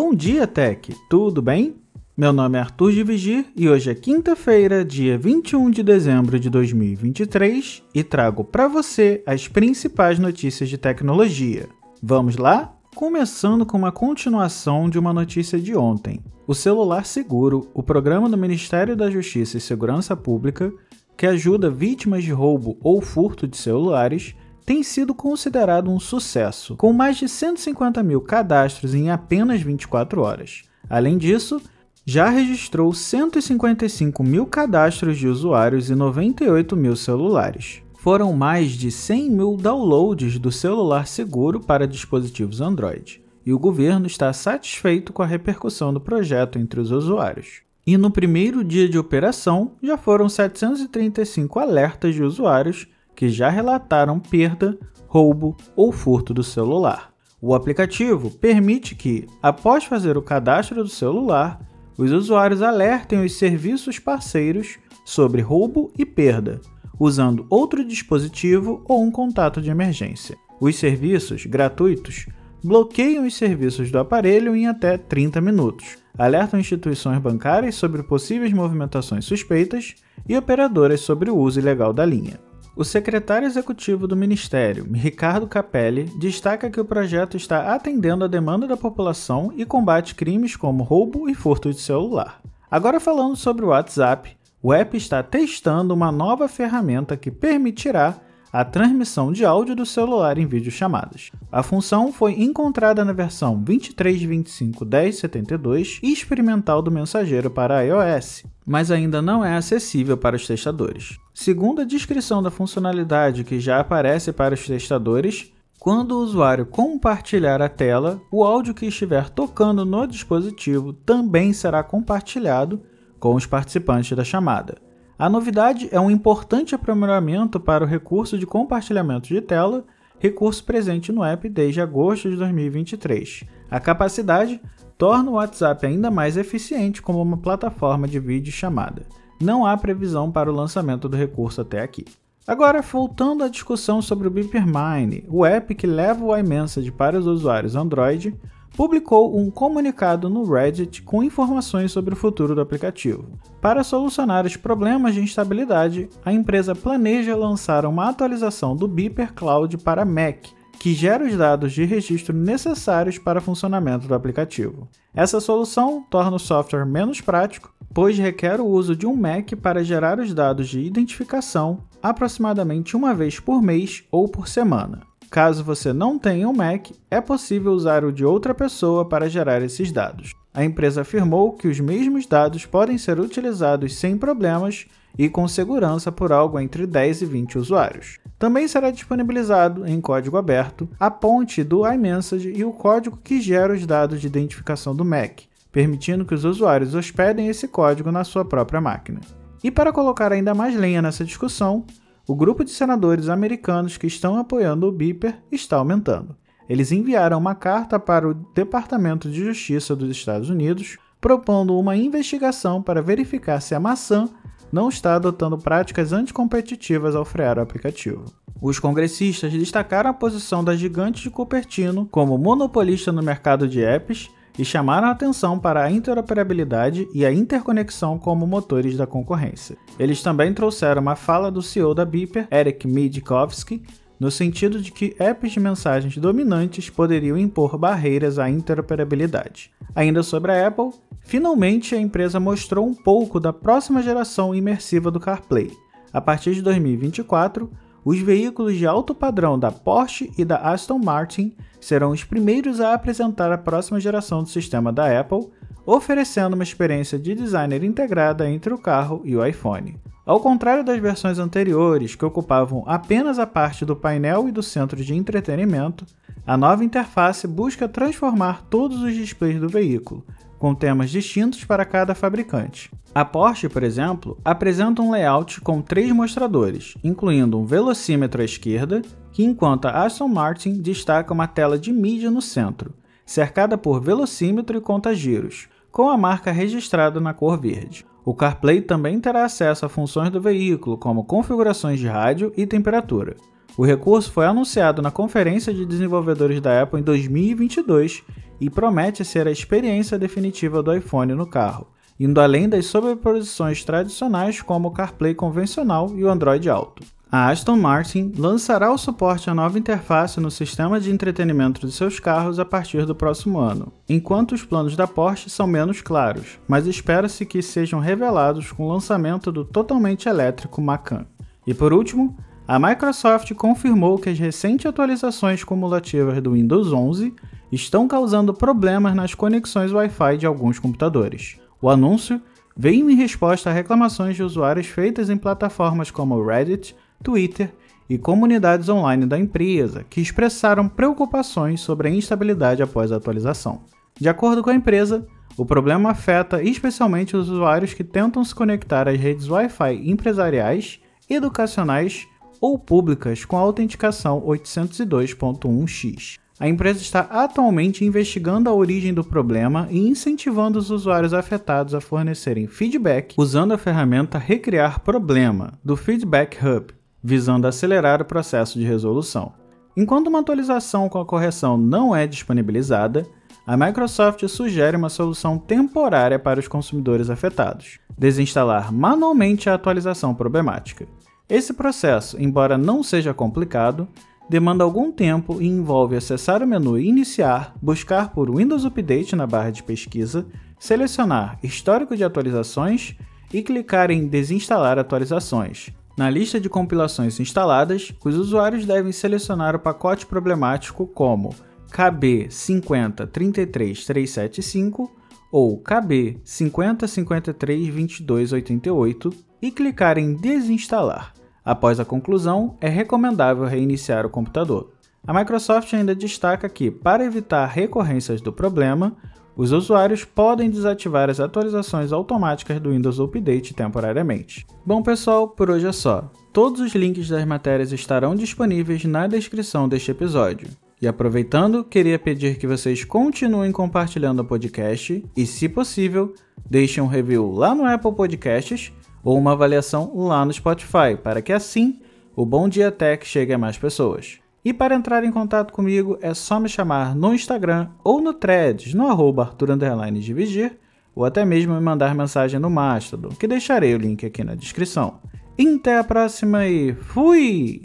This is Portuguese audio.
Bom dia, Tech! Tudo bem? Meu nome é Arthur de Vigir e hoje é quinta-feira, dia 21 de dezembro de 2023 e trago para você as principais notícias de tecnologia. Vamos lá? Começando com uma continuação de uma notícia de ontem. O Celular Seguro, o programa do Ministério da Justiça e Segurança Pública, que ajuda vítimas de roubo ou furto de celulares, tem sido considerado um sucesso, com mais de 150 mil cadastros em apenas 24 horas. Além disso, já registrou 155 mil cadastros de usuários e 98 mil celulares. Foram mais de 100 mil downloads do celular seguro para dispositivos Android, e o governo está satisfeito com a repercussão do projeto entre os usuários. E no primeiro dia de operação, já foram 735 alertas de usuários que já relataram perda, roubo ou furto do celular. O aplicativo permite que, após fazer o cadastro do celular, os usuários alertem os serviços parceiros sobre roubo e perda, usando outro dispositivo ou um contato de emergência. Os serviços gratuitos bloqueiam os serviços do aparelho em até 30 minutos, alertam instituições bancárias sobre possíveis movimentações suspeitas e operadoras sobre o uso ilegal da linha. O secretário executivo do Ministério, Ricardo Capelli, destaca que o projeto está atendendo a demanda da população e combate crimes como roubo e furto de celular. Agora, falando sobre o WhatsApp, o app está testando uma nova ferramenta que permitirá a transmissão de áudio do celular em videochamadas. A função foi encontrada na versão 23.25.10.72 e experimental do mensageiro para iOS, mas ainda não é acessível para os testadores. Segundo a descrição da funcionalidade que já aparece para os testadores, quando o usuário compartilhar a tela, o áudio que estiver tocando no dispositivo também será compartilhado com os participantes da chamada. A novidade é um importante aprimoramento para o recurso de compartilhamento de tela, recurso presente no app desde agosto de 2023. A capacidade torna o WhatsApp ainda mais eficiente como uma plataforma de vídeo chamada. Não há previsão para o lançamento do recurso até aqui. Agora, voltando à discussão sobre o Beepermine, o app que leva o iMessage para os usuários Android, publicou um comunicado no Reddit com informações sobre o futuro do aplicativo. Para solucionar os problemas de instabilidade, a empresa planeja lançar uma atualização do Beeper Cloud para Mac, que gera os dados de registro necessários para o funcionamento do aplicativo. Essa solução torna o software menos prático, pois requer o uso de um Mac para gerar os dados de identificação aproximadamente uma vez por mês ou por semana. Caso você não tenha um Mac, é possível usar o de outra pessoa para gerar esses dados. A empresa afirmou que os mesmos dados podem ser utilizados sem problemas e com segurança por algo entre 10 e 20 usuários. Também será disponibilizado em código aberto a ponte do iMessage e o código que gera os dados de identificação do Mac, permitindo que os usuários hospedem esse código na sua própria máquina. E para colocar ainda mais lenha nessa discussão, o grupo de senadores americanos que estão apoiando o Beeper está aumentando. Eles enviaram uma carta para o Departamento de Justiça dos Estados Unidos propondo uma investigação para verificar se a maçã não está adotando práticas anticompetitivas ao frear o aplicativo. Os congressistas destacaram a posição da gigante de Cupertino como monopolista no mercado de apps e chamaram a atenção para a interoperabilidade e a interconexão como motores da concorrência. Eles também trouxeram uma fala do CEO da Beeper, Eric Midkowski, no sentido de que apps de mensagens dominantes poderiam impor barreiras à interoperabilidade. Ainda sobre a Apple, finalmente a empresa mostrou um pouco da próxima geração imersiva do CarPlay. A partir de 2024, os veículos de alto padrão da Porsche e da Aston Martin serão os primeiros a apresentar a próxima geração do sistema da Apple, oferecendo uma experiência de designer integrada entre o carro e o iPhone. Ao contrário das versões anteriores, que ocupavam apenas a parte do painel e do centro de entretenimento, a nova interface busca transformar todos os displays do veículo, com temas distintos para cada fabricante. A Porsche, por exemplo, apresenta um layout com três mostradores, incluindo um velocímetro à esquerda, que enquanto a Aston Martin destaca uma tela de mídia no centro, cercada por velocímetro e contagiros, com a marca registrada na cor verde. O CarPlay também terá acesso a funções do veículo, como configurações de rádio e temperatura. O recurso foi anunciado na Conferência de Desenvolvedores da Apple em 2022 e promete ser a experiência definitiva do iPhone no carro, indo além das sobreposições tradicionais como o CarPlay convencional e o Android Auto. A Aston Martin lançará o suporte à nova interface no sistema de entretenimento de seus carros a partir do próximo ano, enquanto os planos da Porsche são menos claros, mas espera-se que sejam revelados com o lançamento do totalmente elétrico Macan. E por último, a Microsoft confirmou que as recentes atualizações cumulativas do Windows 11 estão causando problemas nas conexões Wi-Fi de alguns computadores. O anúncio veio em resposta a reclamações de usuários feitas em plataformas como Reddit, Twitter e comunidades online da empresa, que expressaram preocupações sobre a instabilidade após a atualização. De acordo com a empresa, o problema afeta especialmente os usuários que tentam se conectar às redes Wi-Fi empresariais, educacionais ou públicas com autenticação 802.1x. A empresa está atualmente investigando a origem do problema e incentivando os usuários afetados a fornecerem feedback usando a ferramenta Recriar Problema do Feedback Hub, visando acelerar o processo de resolução. Enquanto uma atualização com a correção não é disponibilizada, a Microsoft sugere uma solução temporária para os consumidores afetados: desinstalar manualmente a atualização problemática. Esse processo, embora não seja complicado, demanda algum tempo e envolve acessar o menu Iniciar, buscar por Windows Update na barra de pesquisa, selecionar Histórico de atualizações e clicar em Desinstalar atualizações, na lista de compilações instaladas, os usuários devem selecionar o pacote problemático como KB5033375 ou KB50532288 e clicar em Desinstalar. Após a conclusão, é recomendável reiniciar o computador. A Microsoft ainda destaca que, para evitar recorrências do problema, os usuários podem desativar as atualizações automáticas do Windows Update temporariamente. Bom pessoal, por hoje é só. Todos os links das matérias estarão disponíveis na descrição deste episódio. E aproveitando, queria pedir que vocês continuem compartilhando o podcast e, se possível, deixem um review lá no Apple Podcasts ou uma avaliação lá no Spotify, para que assim o Bom Dia Tech chegue a mais pessoas. E para entrar em contato comigo é só me chamar no Instagram ou no Threads, no arroba Dividir, ou até mesmo me mandar mensagem no Mastodon, que deixarei o link aqui na descrição. Até a próxima e fui!